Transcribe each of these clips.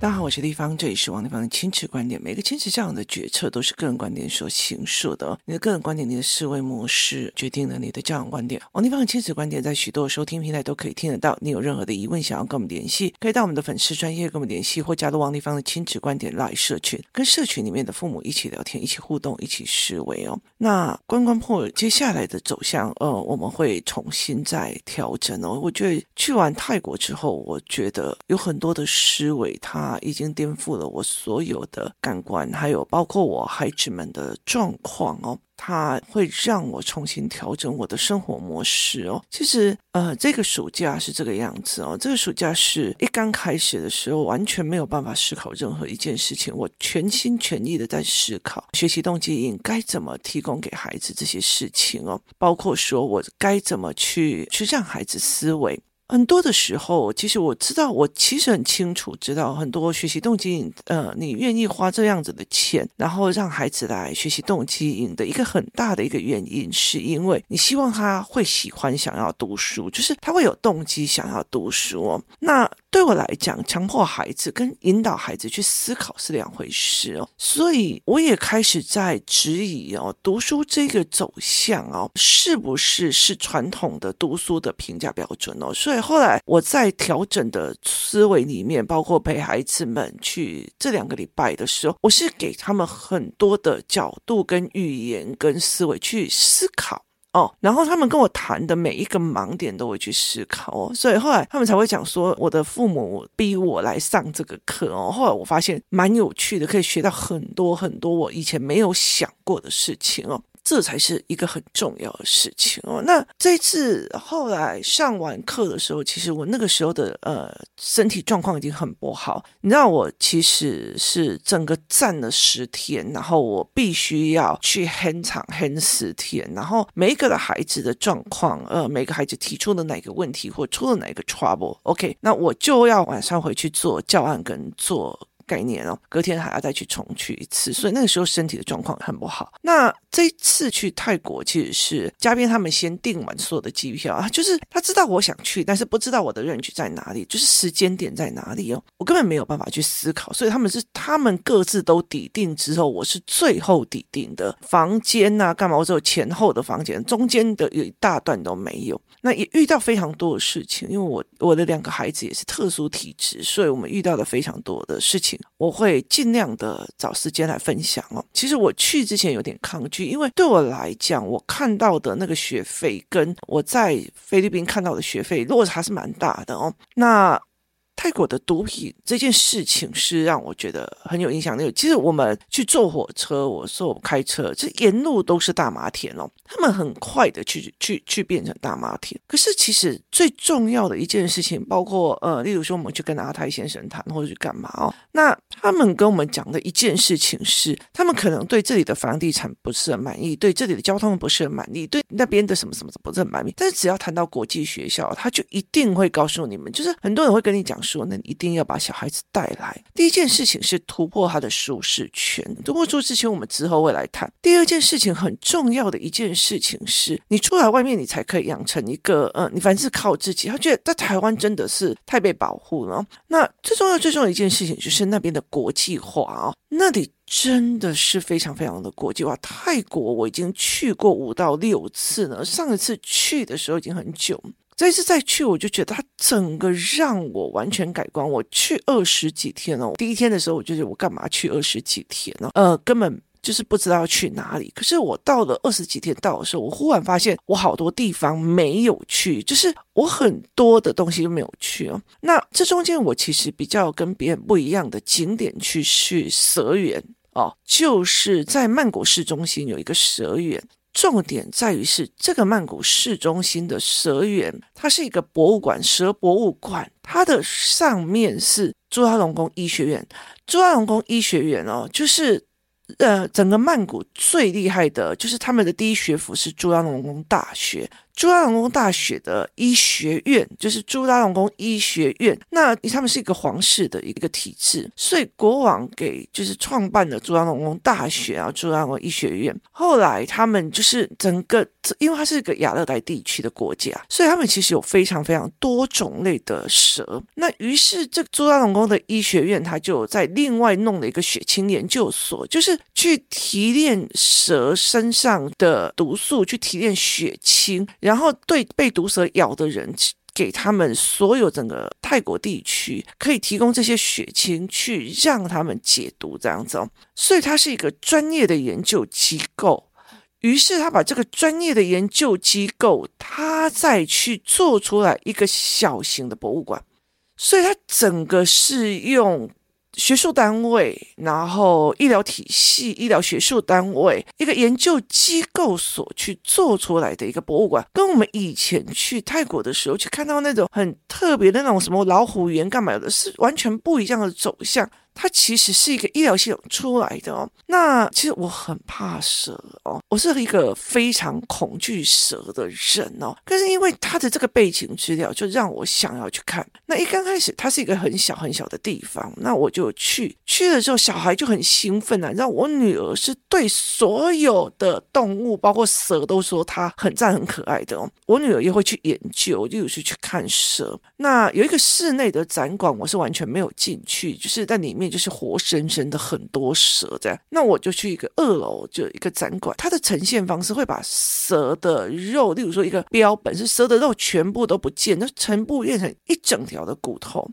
大家好，我是丽芳，这里是王立芳的亲子观点。每个亲子这样的决策都是个人观点所形塑的。你的个人观点、你的思维模式决定了你的教养观点。王立芳的亲子观点在许多收听平台都可以听得到。你有任何的疑问想要跟我们联系，可以到我们的粉丝专业跟我们联系，或加入王立芳的亲子观点 Live 社群，跟社群里面的父母一起聊天、一起互动、一起思维哦。那关关破接下来的走向，呃，我们会重新再调整哦。我觉得去完泰国之后，我觉得有很多的思维，它。啊已经颠覆了我所有的感官，还有包括我孩子们的状况哦，它会让我重新调整我的生活模式哦。其实，呃，这个暑假是这个样子哦。这个暑假是一刚开始的时候，完全没有办法思考任何一件事情，我全心全意的在思考学习动机应该怎么提供给孩子这些事情哦，包括说我该怎么去去让孩子思维。很多的时候，其实我知道，我其实很清楚知道，很多学习动机，呃，你愿意花这样子的钱，然后让孩子来学习动机营的一个很大的一个原因，是因为你希望他会喜欢想要读书，就是他会有动机想要读书哦。那对我来讲，强迫孩子跟引导孩子去思考是两回事哦，所以我也开始在质疑哦，读书这个走向哦，是不是是传统的读书的评价标准哦？所以后来我在调整的思维里面，包括陪孩子们去这两个礼拜的时候，我是给他们很多的角度跟语言跟思维去思考。哦，然后他们跟我谈的每一个盲点都会去思考哦，所以后来他们才会讲说，我的父母逼我来上这个课哦。后来我发现蛮有趣的，可以学到很多很多我以前没有想过的事情哦。这才是一个很重要的事情哦。那这次后来上完课的时候，其实我那个时候的呃身体状况已经很不好。你知道，我其实是整个站了十天，然后我必须要去 hand 场 hand 十天，然后每一个的孩子的状况，呃，每个孩子提出的哪个问题或出了哪个 trouble，OK，那我就要晚上回去做教案跟做。概念哦，隔天还要再去重去一次，所以那个时候身体的状况很不好。那这次去泰国，其实是嘉宾他们先订完所有的机票啊，就是他知道我想去，但是不知道我的 range 在哪里，就是时间点在哪里哦，我根本没有办法去思考，所以他们是他们各自都抵定之后，我是最后抵定的房间呐、啊，干嘛？我只有前后的房间，中间的有一大段都没有。那也遇到非常多的事情，因为我我的两个孩子也是特殊体质，所以我们遇到了非常多的事情。我会尽量的找时间来分享哦。其实我去之前有点抗拒，因为对我来讲，我看到的那个学费跟我在菲律宾看到的学费落差是蛮大的哦。那。泰国的毒品这件事情是让我觉得很有印象的。其实我们去坐火车，我坐开车，这沿路都是大麻田哦。他们很快的去去去变成大麻田。可是其实最重要的一件事情，包括呃，例如说我们去跟阿泰先生谈，或者去干嘛哦。那他们跟我们讲的一件事情是，他们可能对这里的房地产不是很满意，对这里的交通不是很满意，对那边的什么什么不是很满意。但是只要谈到国际学校，他就一定会告诉你们，就是很多人会跟你讲说。那你一定要把小孩子带来。第一件事情是突破他的舒适圈，突破舒适圈，我们之后会来谈。第二件事情很重要的一件事情是，你出来外面，你才可以养成一个，嗯，你凡事靠自己。他觉得在台湾真的是太被保护了。那最重要、最重要一件事情就是那边的国际化哦，那里真的是非常非常的国际化。泰国我已经去过五到六次了，上一次去的时候已经很久。这一次再去，我就觉得它整个让我完全改观。我去二十几天了，第一天的时候，我就觉得我干嘛去二十几天呢？呃，根本就是不知道要去哪里。可是我到了二十几天到的时候，我忽然发现我好多地方没有去，就是我很多的东西都没有去哦。那这中间我其实比较跟别人不一样的景点去去蛇园哦，就是在曼谷市中心有一个蛇园。重点在于是这个曼谷市中心的蛇园，它是一个博物馆，蛇博物馆。它的上面是朱拉隆功医学院，朱拉隆功医学院哦，就是呃，整个曼谷最厉害的，就是他们的第一学府是朱拉隆功大学。朱拉隆功大学的医学院，就是朱拉隆功医学院。那他们是一个皇室的一个体制，所以国王给就是创办了朱拉隆功大学啊，朱拉隆功医学院。后来他们就是整个，因为它是一个亚热带地区的国家，所以他们其实有非常非常多种类的蛇。那于是这个朱拉隆功的医学院，他就在另外弄了一个血清研究所，就是去提炼蛇身上的毒素，去提炼血清。然后对被毒蛇咬的人，给他们所有整个泰国地区可以提供这些血清，去让他们解毒这样子。所以它是一个专业的研究机构。于是他把这个专业的研究机构，他再去做出来一个小型的博物馆。所以它整个是用。学术单位，然后医疗体系、医疗学术单位，一个研究机构所去做出来的一个博物馆，跟我们以前去泰国的时候去看到那种很特别的那种什么老虎园干嘛的，是完全不一样的走向。它其实是一个医疗系统出来的哦。那其实我很怕蛇哦，我是一个非常恐惧蛇的人哦。可是因为它的这个背景资料，就让我想要去看。那一刚开始，它是一个很小很小的地方，那我就去去了之后，小孩就很兴奋啊。让，我女儿是对所有的动物，包括蛇，都说它很赞很可爱的哦。我女儿也会去研究，就有时去看蛇。那有一个室内的展馆，我是完全没有进去，就是在里面。就是活生生的很多蛇这样，那我就去一个二楼，就一个展馆，它的呈现方式会把蛇的肉，例如说一个标本是蛇的肉全部都不见，那全部变成一整条的骨头。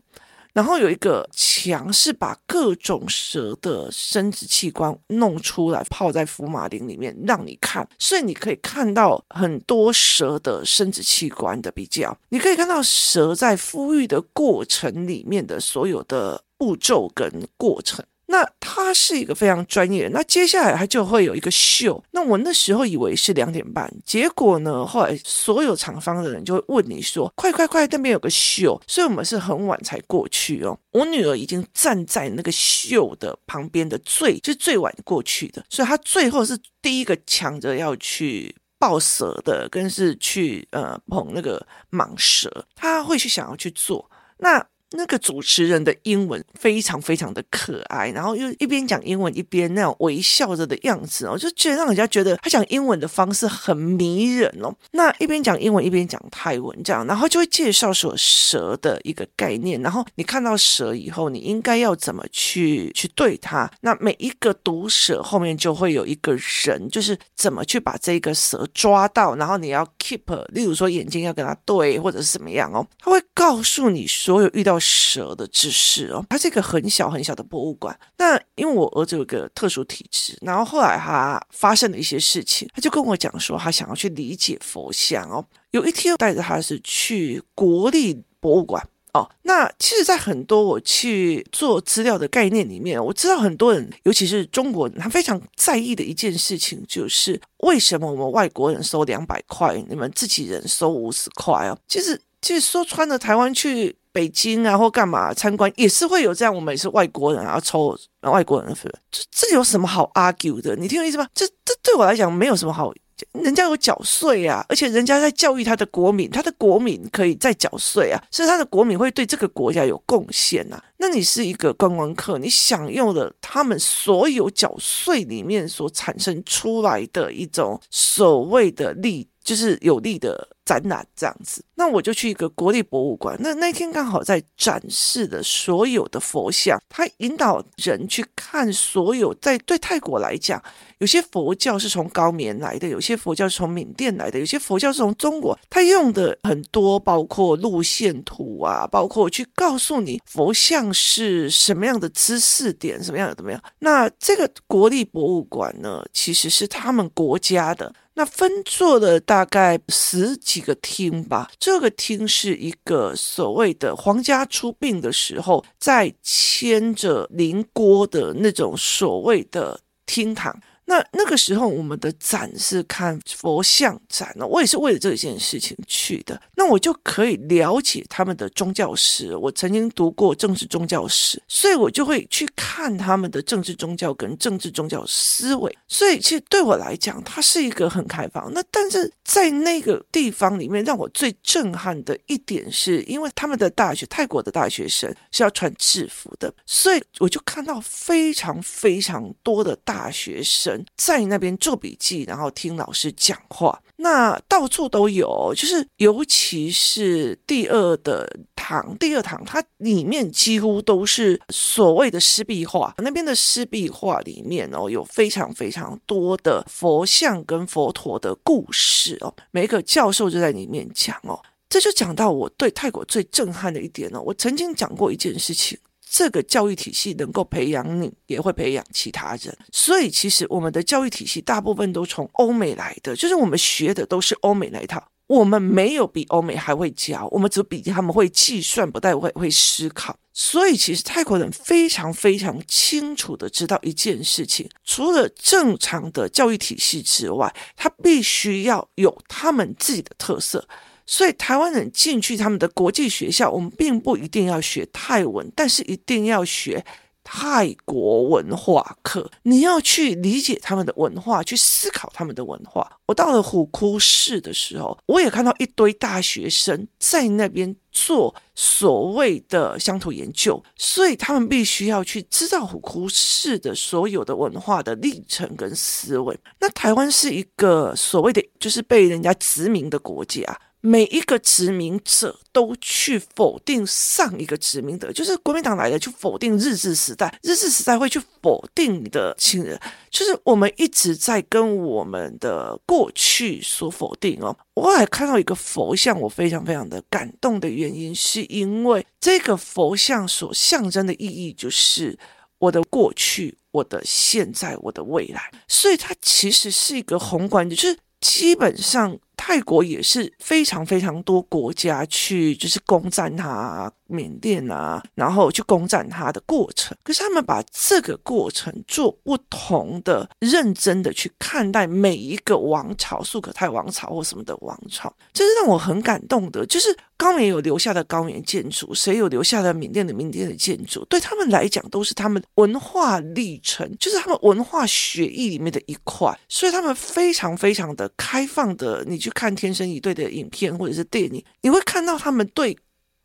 然后有一个墙是把各种蛇的生殖器官弄出来，泡在福马林里面让你看，所以你可以看到很多蛇的生殖器官的比较，你可以看到蛇在孵育的过程里面的所有的。步骤跟过程，那他是一个非常专业。那接下来他就会有一个秀。那我那时候以为是两点半，结果呢，后来所有厂方的人就会问你说：“快快快，那边有个秀。”所以我们是很晚才过去哦。我女儿已经站在那个秀的旁边的最，就是最晚过去的，所以她最后是第一个抢着要去抱蛇的，跟是去呃捧那个蟒蛇，她会去想要去做那。那个主持人的英文非常非常的可爱，然后又一边讲英文一边那种微笑着的样子哦，就觉得让人家觉得他讲英文的方式很迷人哦。那一边讲英文一边讲泰文这样，然后就会介绍说蛇的一个概念，然后你看到蛇以后，你应该要怎么去去对它。那每一个毒蛇后面就会有一个人，就是怎么去把这个蛇抓到，然后你要 keep，例如说眼睛要跟它对，或者是怎么样哦，他会告诉你所有遇到。蛇的知识哦，它是一个很小很小的博物馆。那因为我儿子有个特殊体质，然后后来他发生了一些事情，他就跟我讲说，他想要去理解佛像哦。有一天带着他是去国立博物馆哦。那其实，在很多我去做资料的概念里面，我知道很多人，尤其是中国人，他非常在意的一件事情，就是为什么我们外国人收两百块，你们自己人收五十块哦？其实，其实说穿了，台湾去。北京啊，或干嘛参观也是会有这样。我们也是外国人啊，抽外国人的分，这这有什么好 argue 的？你听我意思吗？这这对我来讲没有什么好，人家有缴税啊，而且人家在教育他的国民，他的国民可以再缴税啊，所以他的国民会对这个国家有贡献啊。那你是一个观光客，你享用了他们所有缴税里面所产生出来的一种所谓的利，就是有利的。展览这样子，那我就去一个国立博物馆。那那天刚好在展示的所有的佛像，他引导人去看所有在对泰国来讲，有些佛教是从高棉来的，有些佛教是从缅甸来的，有些佛教是从中国。他用的很多，包括路线图啊，包括去告诉你佛像是什么样的姿势点，什么样的怎么样。那这个国立博物馆呢，其实是他们国家的。那分做了大概十几个厅吧，这个厅是一个所谓的皇家出殡的时候，在牵着灵锅的那种所谓的厅堂。那那个时候我们的展是看佛像展呢，我也是为了这件事情去的。那我就可以了解他们的宗教史，我曾经读过政治宗教史，所以我就会去看他们的政治宗教跟政治宗教思维。所以其实对我来讲，它是一个很开放。那但是在那个地方里面，让我最震撼的一点是，因为他们的大学，泰国的大学生是要穿制服的，所以我就看到非常非常多的大学生在那边做笔记，然后听老师讲话。那到处都有，就是尤其是第二的堂，第二堂它里面几乎都是所谓的湿壁画。那边的湿壁画里面哦，有非常非常多的佛像跟佛陀的故事哦，每一个教授就在里面讲哦。这就讲到我对泰国最震撼的一点哦，我曾经讲过一件事情。这个教育体系能够培养你，也会培养其他人。所以，其实我们的教育体系大部分都从欧美来的，就是我们学的都是欧美那一套。我们没有比欧美还会教，我们只比他们会计算，不太会会思考。所以，其实泰国人非常非常清楚的知道一件事情：除了正常的教育体系之外，他必须要有他们自己的特色。所以台湾人进去他们的国际学校，我们并不一定要学泰文，但是一定要学泰国文化课。你要去理解他们的文化，去思考他们的文化。我到了虎窟寺的时候，我也看到一堆大学生在那边做所谓的乡土研究，所以他们必须要去知道虎窟寺的所有的文化的历程跟思维。那台湾是一个所谓的就是被人家殖民的国家。每一个殖民者都去否定上一个殖民者，就是国民党来了去否定日治时代，日治时代会去否定你的亲人，就是我们一直在跟我们的过去所否定哦。我还看到一个佛像，我非常非常的感动的原因，是因为这个佛像所象征的意义就是我的过去、我的现在、我的未来，所以它其实是一个宏观的，就是基本上。泰国也是非常非常多国家去就是攻占它，缅甸啊，然后去攻占它的过程。可是他们把这个过程做不同的认真的去看待每一个王朝，素可泰王朝或什么的王朝，这是让我很感动的。就是高棉有留下的高棉建筑，谁有留下的缅甸的缅甸的建筑，对他们来讲都是他们文化历程，就是他们文化血液里面的一块。所以他们非常非常的开放的，你去看《天生一对》的影片或者是电影，你会看到他们对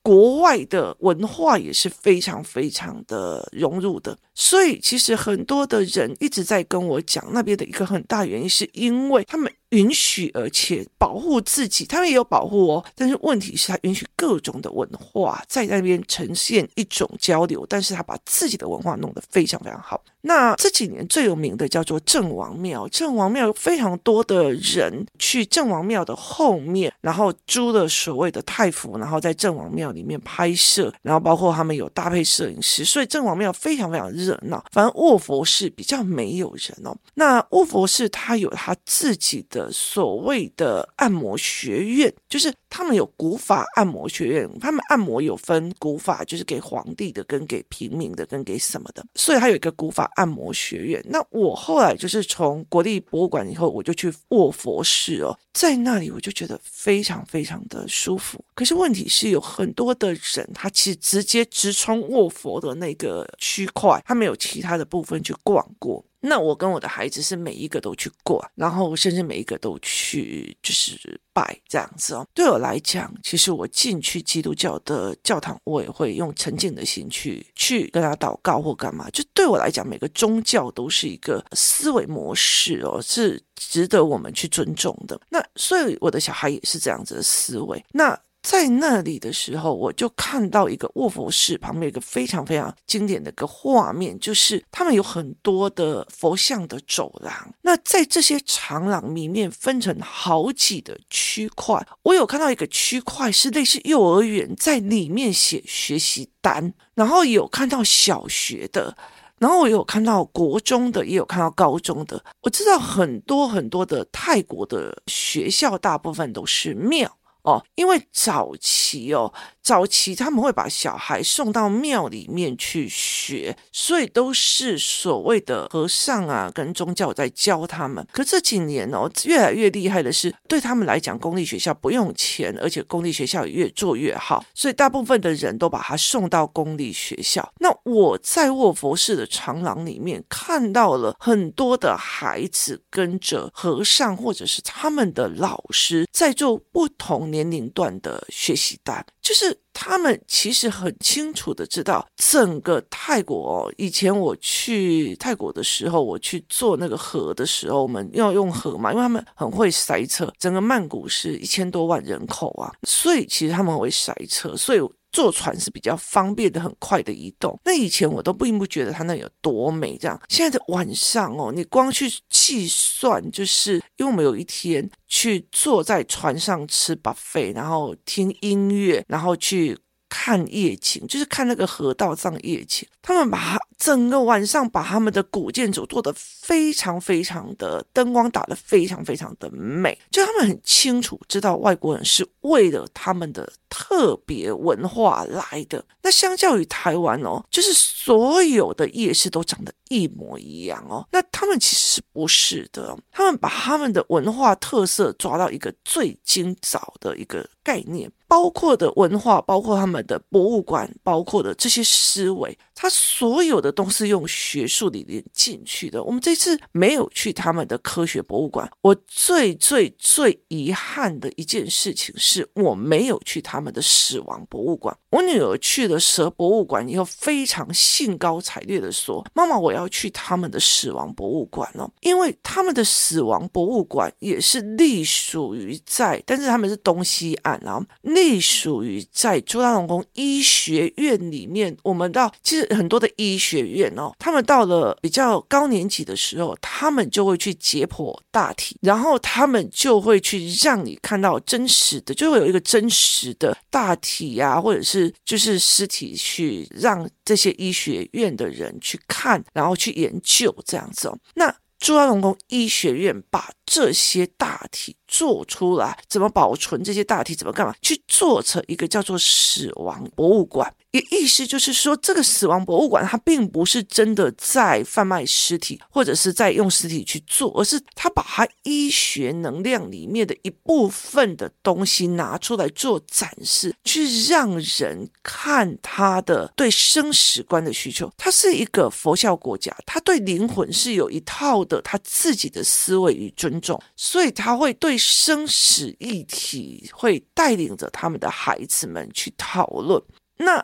国外的文化也是非常非常的融入的。所以其实很多的人一直在跟我讲，那边的一个很大原因是因为他们。允许而且保护自己，他们也有保护哦。但是问题是，他允许各种的文化在那边呈现一种交流，但是他把自己的文化弄得非常非常好。那这几年最有名的叫做郑王庙，郑王庙非常多的人去郑王庙的后面，然后租了所谓的泰服，然后在郑王庙里面拍摄，然后包括他们有搭配摄影师，所以郑王庙非常非常热闹。反正卧佛寺比较没有人哦。那卧佛寺它有它自己的。所谓的按摩学院，就是他们有古法按摩学院，他们按摩有分古法，就是给皇帝的，跟给平民的，跟给什么的，所以他有一个古法按摩学院。那我后来就是从国立博物馆以后，我就去卧佛寺哦，在那里我就觉得非常非常的舒服。可是问题是有很多的人，他其实直接直冲卧佛的那个区块，他没有其他的部分去逛过。那我跟我的孩子是每一个都去过，然后甚至每一个都去就是拜这样子哦。对我来讲，其实我进去基督教的教堂，我也会用沉静的心去去跟他祷告或干嘛。就对我来讲，每个宗教都是一个思维模式哦，是值得我们去尊重的。那所以我的小孩也是这样子的思维。那。在那里的时候，我就看到一个卧佛寺旁边有一个非常非常经典的一个画面，就是他们有很多的佛像的走廊。那在这些长廊里面分成好几的区块，我有看到一个区块是类似幼儿园，在里面写学习单，然后有看到小学的，然后我有看到国中的，也有看到高中的。我知道很多很多的泰国的学校，大部分都是庙。哦，因为早期哦，早期他们会把小孩送到庙里面去学，所以都是所谓的和尚啊跟宗教在教他们。可这几年哦，越来越厉害的是，对他们来讲，公立学校不用钱，而且公立学校也越做越好，所以大部分的人都把他送到公立学校。那我在卧佛寺的长廊里面看到了很多的孩子跟着和尚或者是他们的老师在做不同年龄段的学习单，就是他们其实很清楚的知道整个泰国哦。以前我去泰国的时候，我去做那个河的时候，我们要用河嘛，因为他们很会塞车。整个曼谷是一千多万人口啊，所以其实他们会塞车，所以。坐船是比较方便的，很快的移动。那以前我都并不觉得它那有多美，这样。现在的晚上哦，你光去计算，就是因为我们有一天去坐在船上吃 buffet，然后听音乐，然后去。看夜景，就是看那个河道上夜景。他们把整个晚上把他们的古建筑做得非常非常的灯光打得非常非常的美，就他们很清楚知道外国人是为了他们的特别文化来的。那相较于台湾哦，就是所有的夜市都长得一模一样哦。那他们其实不是的？他们把他们的文化特色抓到一个最精早的一个概念。包括的文化，包括他们的博物馆，包括的这些思维，他所有的都是用学术理念进去的。我们这次没有去他们的科学博物馆，我最最最遗憾的一件事情是我没有去他们的死亡博物馆。我女儿去了蛇博物馆以后，非常兴高采烈地说：“妈妈，我要去他们的死亡博物馆哦，因为他们的死亡博物馆也是隶属于在，但是他们是东西岸啊。”隶属于在朱拉隆功医学院里面，我们到其实很多的医学院哦，他们到了比较高年级的时候，他们就会去解剖大体，然后他们就会去让你看到真实的，就会有一个真实的大体呀、啊，或者是就是尸体去让这些医学院的人去看，然后去研究这样子哦。那朱拉隆功医学院把这些大体做出来，怎么保存这些大体？怎么干嘛？去做成一个叫做死亡博物馆。也意思就是说，这个死亡博物馆它并不是真的在贩卖尸体，或者是在用尸体去做，而是他把他医学能量里面的一部分的东西拿出来做展示，去让人看他的对生死观的需求。他是一个佛教国家，他对灵魂是有一套的他自己的思维与尊重，所以他会对生死议题会带领着他们的孩子们去讨论。那。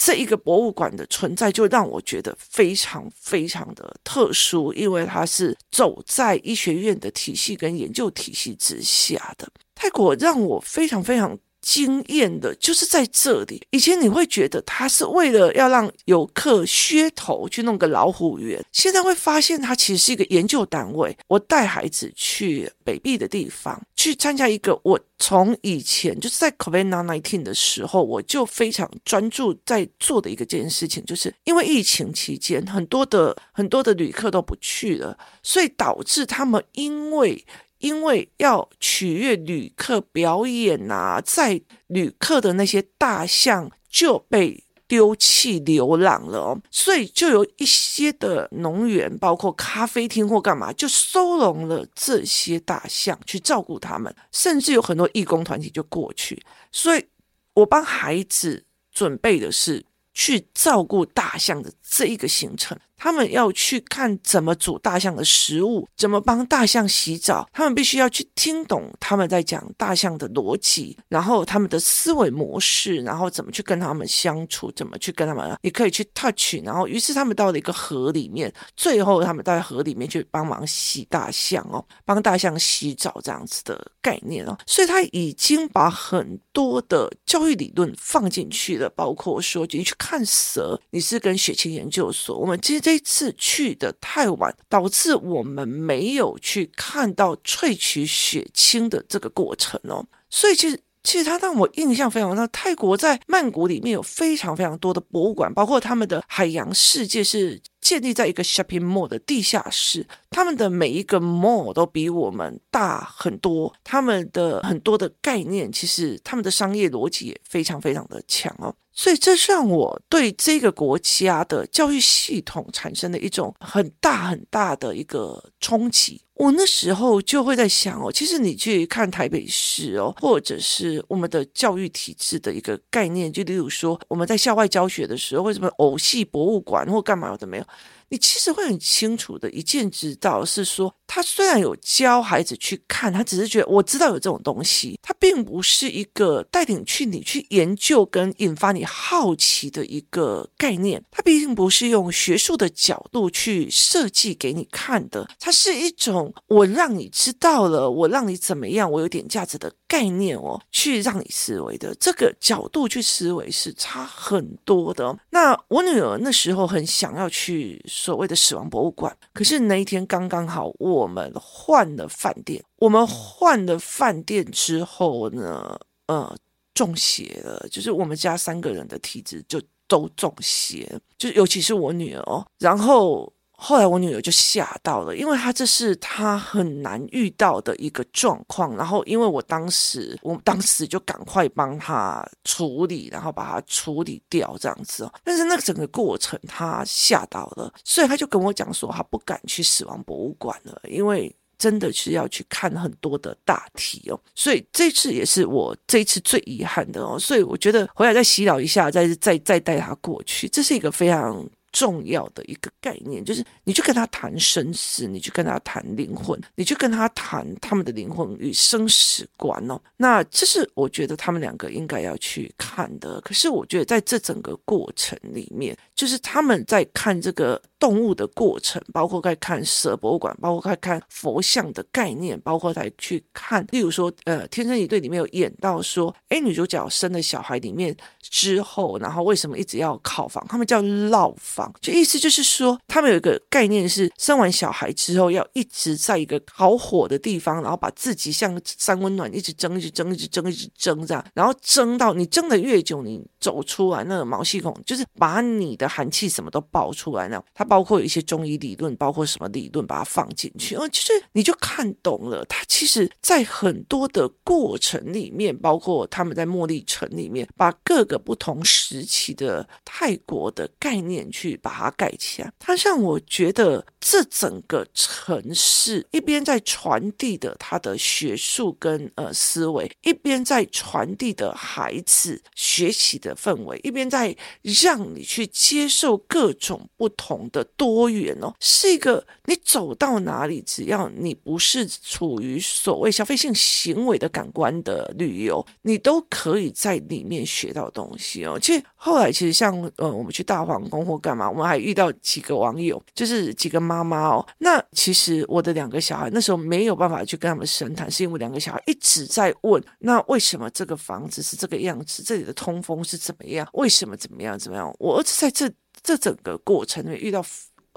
这一个博物馆的存在，就让我觉得非常非常的特殊，因为它是走在医学院的体系跟研究体系之下的。泰国让我非常非常。惊艳的就是在这里。以前你会觉得他是为了要让游客噱头去弄个老虎园，现在会发现它其实是一个研究单位。我带孩子去北壁的地方去参加一个，我从以前就是在 COVID-19 的时候，我就非常专注在做的一个件事情，就是因为疫情期间很多的很多的旅客都不去了，所以导致他们因为。因为要取悦旅客表演啊，在旅客的那些大象就被丢弃流浪了哦，所以就有一些的农园，包括咖啡厅或干嘛，就收容了这些大象去照顾他们，甚至有很多义工团体就过去，所以我帮孩子准备的是去照顾大象的这一个行程。他们要去看怎么煮大象的食物，怎么帮大象洗澡。他们必须要去听懂他们在讲大象的逻辑，然后他们的思维模式，然后怎么去跟他们相处，怎么去跟他们，你可以去 touch。然后，于是他们到了一个河里面，最后他们到河里面去帮忙洗大象哦，帮大象洗澡这样子的概念哦。所以他已经把很多的教育理论放进去了，包括说你去看蛇，你是跟血清研究所，我们其实。这次去的太晚，导致我们没有去看到萃取血清的这个过程哦。所以其实，其实它让我印象非常深。泰国在曼谷里面有非常非常多的博物馆，包括他们的海洋世界是建立在一个 shopping mall 的地下室，他们的每一个 mall 都比我们大很多，他们的很多的概念，其实他们的商业逻辑也非常非常的强哦。所以这让我对这个国家的教育系统产生了一种很大很大的一个冲击。我那时候就会在想哦，其实你去看台北市哦，或者是我们的教育体制的一个概念，就例如说我们在校外教学的时候，为什么偶戏博物馆或干嘛的没有？你其实会很清楚的一见知道，是说他虽然有教孩子去看，他只是觉得我知道有这种东西，他并不是一个带领去你去研究跟引发你好奇的一个概念，他并不是用学术的角度去设计给你看的，它是一种我让你知道了，我让你怎么样，我有点价值的概念哦，去让你思维的这个角度去思维是差很多的。那我女儿那时候很想要去。所谓的死亡博物馆，可是那一天刚刚好，我们换了饭店。我们换了饭店之后呢，呃，中邪了，就是我们家三个人的体质就都中邪，就尤其是我女儿哦，然后。后来我女儿就吓到了，因为她这是她很难遇到的一个状况。然后因为我当时，我当时就赶快帮她处理，然后把她处理掉这样子哦。但是那个整个过程她吓到了，所以她就跟我讲说，她不敢去死亡博物馆了，因为真的是要去看很多的大题哦。所以这次也是我这一次最遗憾的哦。所以我觉得回来再洗脑一下，再再再带她过去，这是一个非常。重要的一个概念就是，你去跟他谈生死，你去跟他谈灵魂，你去跟他谈他们的灵魂与生死观哦。那这是我觉得他们两个应该要去看的。可是我觉得在这整个过程里面，就是他们在看这个动物的过程，包括在看蛇博物馆，包括在看佛像的概念，包括在去看，例如说，呃，《天生一对》里面有演到说，哎，女主角生了小孩里面之后，然后为什么一直要考房？他们叫烙房。就意思就是说，他们有一个概念是，生完小孩之后要一直在一个烤火的地方，然后把自己像三温暖，一直蒸，一直蒸，一直蒸，一直蒸这样，然后蒸到你蒸的越久，你走出来那个毛细孔，就是把你的寒气什么都爆出来那。它包括有一些中医理论，包括什么理论，把它放进去，哦，就是你就看懂了。它其实在很多的过程里面，包括他们在茉莉城里面，把各个不同时期的泰国的概念去。去把它盖起来，它让我觉得这整个城市一边在传递的他的学术跟呃思维，一边在传递的孩子学习的氛围，一边在让你去接受各种不同的多元哦，是一个你走到哪里，只要你不是处于所谓消费性行为的感官的旅游，你都可以在里面学到东西哦。其实后来其实像呃我们去大皇宫或干嘛。我们还遇到几个网友，就是几个妈妈哦。那其实我的两个小孩那时候没有办法去跟他们深谈，是因为两个小孩一直在问：那为什么这个房子是这个样子？这里的通风是怎么样？为什么怎么样怎么样？我儿子在这这整个过程里面遇到。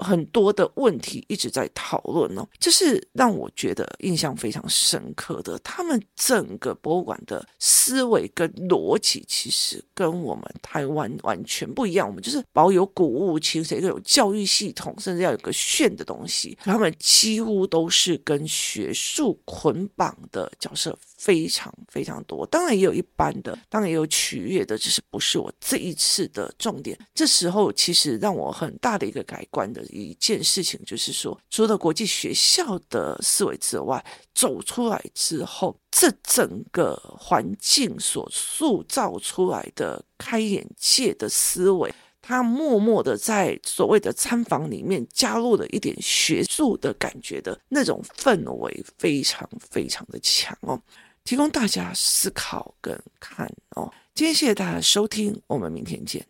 很多的问题一直在讨论哦，这是让我觉得印象非常深刻的。他们整个博物馆的思维跟逻辑，其实跟我们台湾完全不一样。我们就是保有古物情，一个有教育系统，甚至要有个炫的东西。他们几乎都是跟学术捆绑的角色。非常非常多，当然也有一般的，当然也有取悦的，只是不是我这一次的重点。这时候其实让我很大的一个改观的一件事情，就是说，除了国际学校的思维之外，走出来之后，这整个环境所塑造出来的开眼界的思维。他默默的在所谓的餐房里面加入了一点学术的感觉的那种氛围，非常非常的强哦，提供大家思考跟看哦。今天谢谢大家收听，我们明天见。